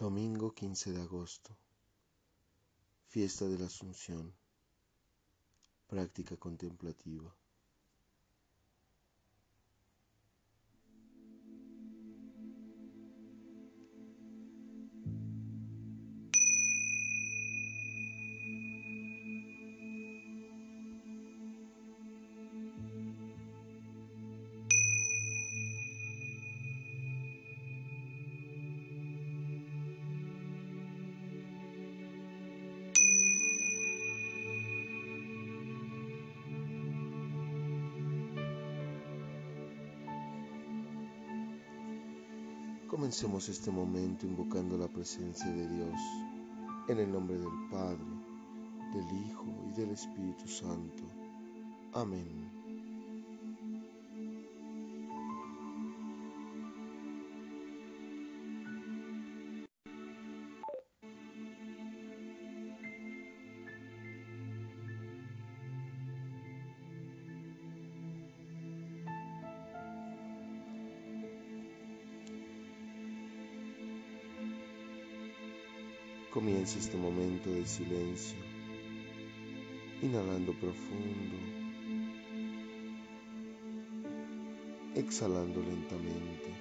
Domingo 15 de agosto. Fiesta de la Asunción. Práctica contemplativa. Comencemos este momento invocando la presencia de Dios en el nombre del Padre, del Hijo y del Espíritu Santo. Amén. Comienza este momento de silencio, inhalando profundo, exhalando lentamente.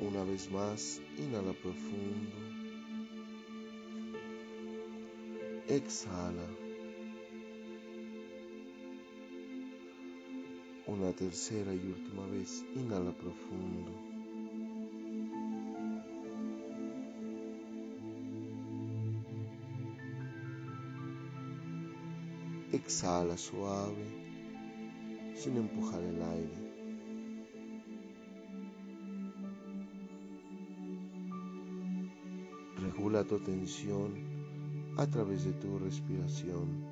Una vez más, inhala profundo, exhala. Una tercera y última vez, inhala profundo. Exhala suave, sin empujar el aire. Regula tu atención a través de tu respiración,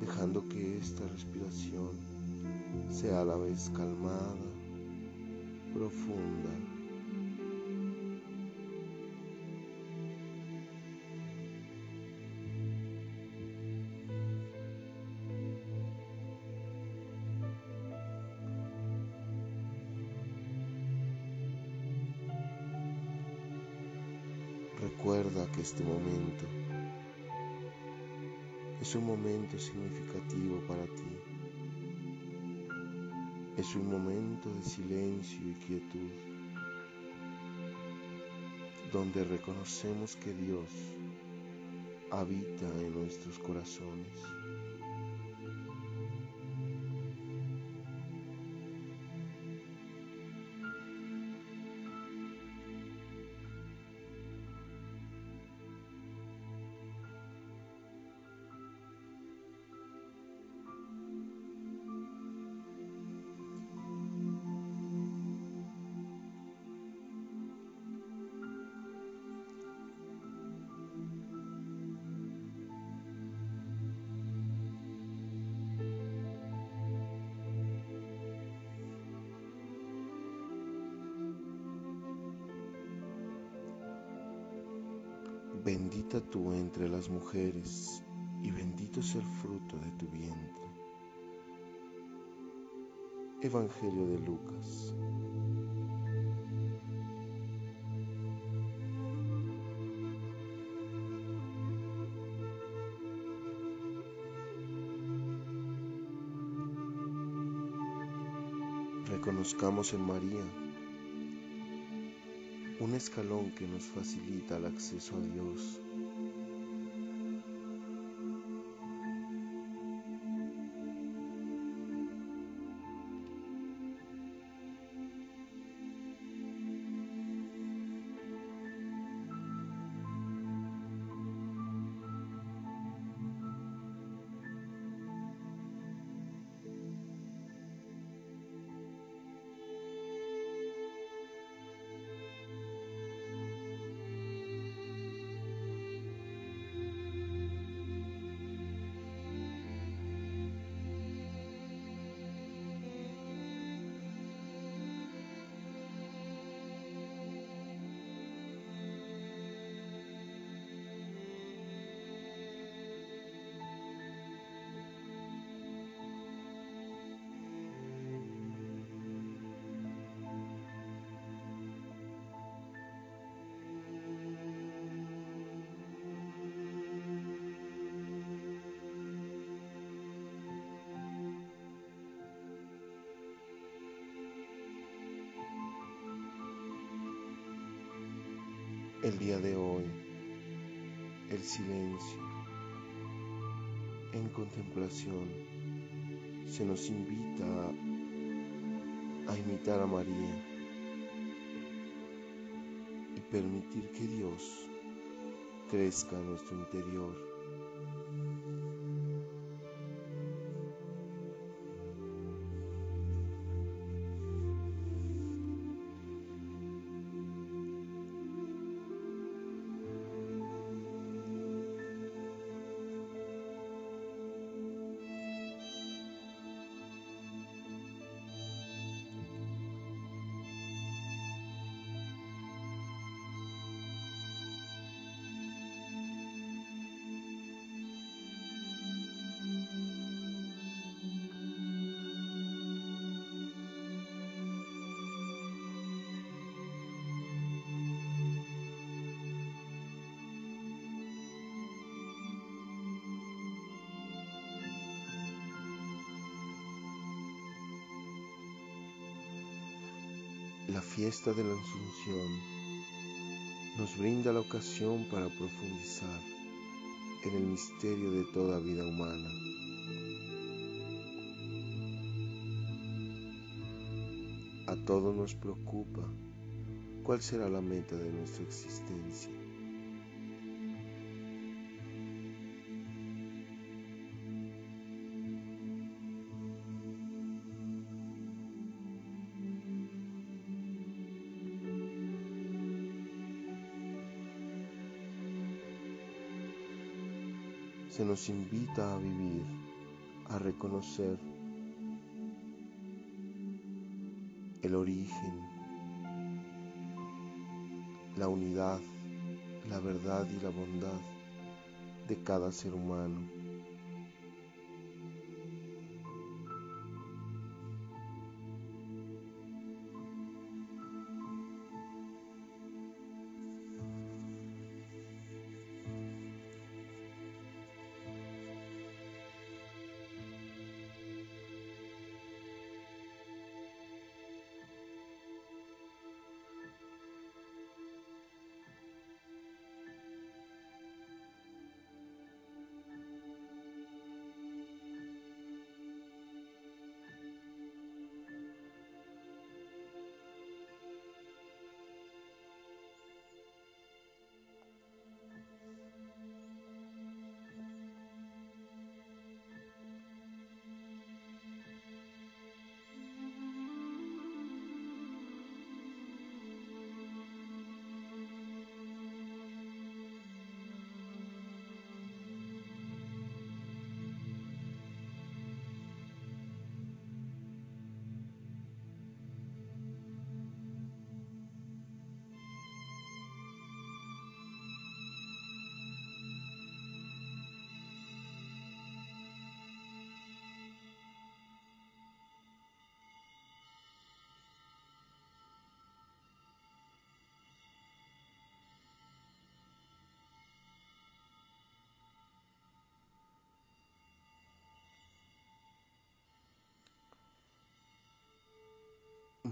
dejando que esta respiración sea a la vez calmada, profunda Que este momento es un momento significativo para ti. Es un momento de silencio y quietud donde reconocemos que Dios habita en nuestros corazones. Bendita tú entre las mujeres, y bendito es el fruto de tu vientre. Evangelio de Lucas. Reconozcamos en María un escalón que nos facilita el acceso a Dios. El día de hoy, el silencio en contemplación se nos invita a imitar a María y permitir que Dios crezca en nuestro interior. La fiesta de la Asunción nos brinda la ocasión para profundizar en el misterio de toda vida humana. A todos nos preocupa cuál será la meta de nuestra existencia. Se nos invita a vivir, a reconocer el origen, la unidad, la verdad y la bondad de cada ser humano.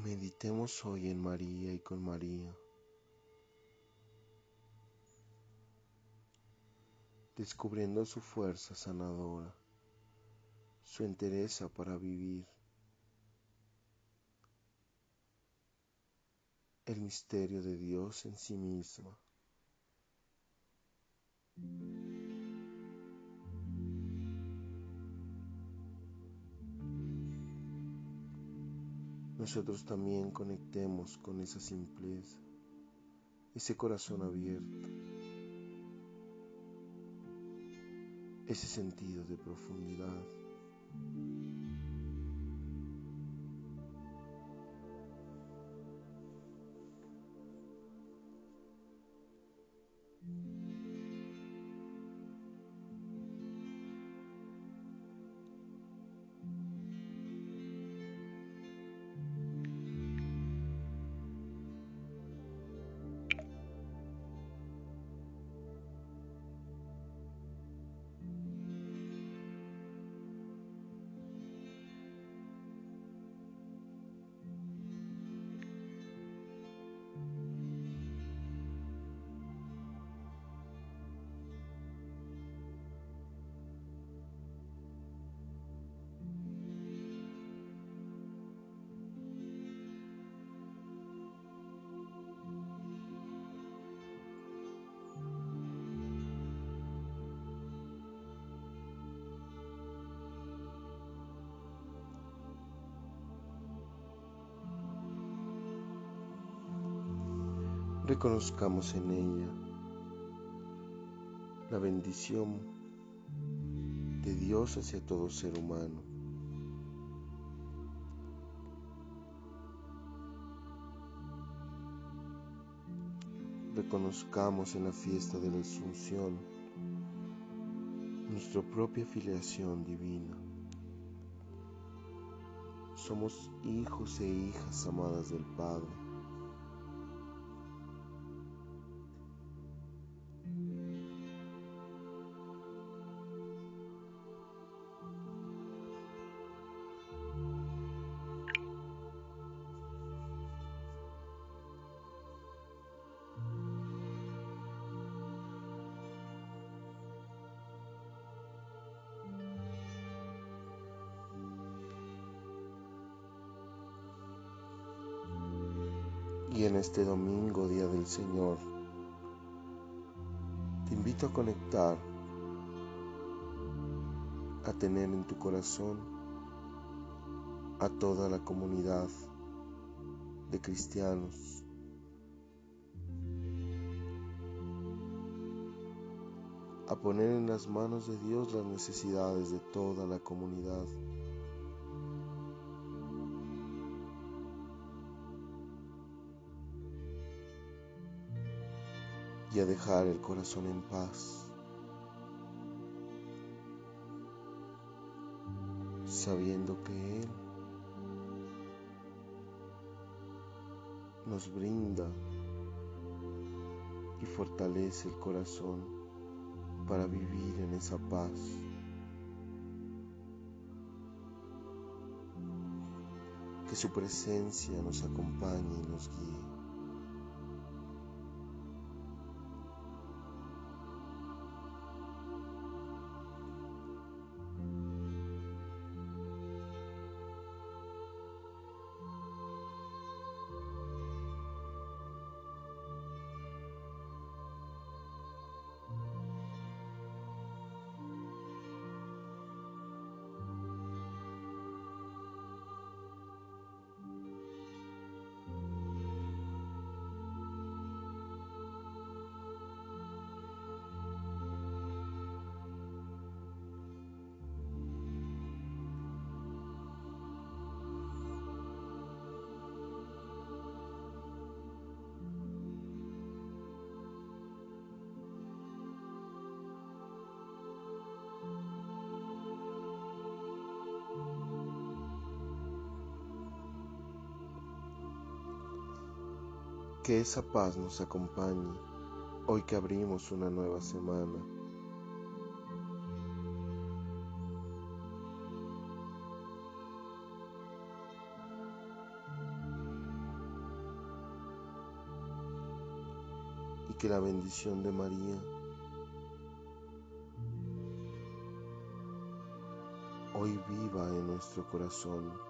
Meditemos hoy en María y con María. Descubriendo su fuerza sanadora, su entereza para vivir, el misterio de Dios en sí misma. Nosotros también conectemos con esa simpleza, ese corazón abierto, ese sentido de profundidad. Reconozcamos en ella la bendición de Dios hacia todo ser humano. Reconozcamos en la fiesta de la Asunción nuestra propia filiación divina. Somos hijos e hijas amadas del Padre. Y en este domingo, Día del Señor, te invito a conectar, a tener en tu corazón a toda la comunidad de cristianos. a poner en las manos de Dios las necesidades de toda la comunidad. Y a dejar el corazón en paz, sabiendo que Él nos brinda y fortalece el corazón para vivir en esa paz. Que su presencia nos acompañe y nos guíe. Que esa paz nos acompañe hoy que abrimos una nueva semana. Y que la bendición de María hoy viva en nuestro corazón.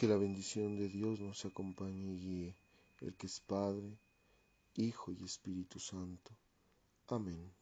Que la bendición de Dios nos acompañe y guíe, el que es Padre, Hijo y Espíritu Santo. Amén.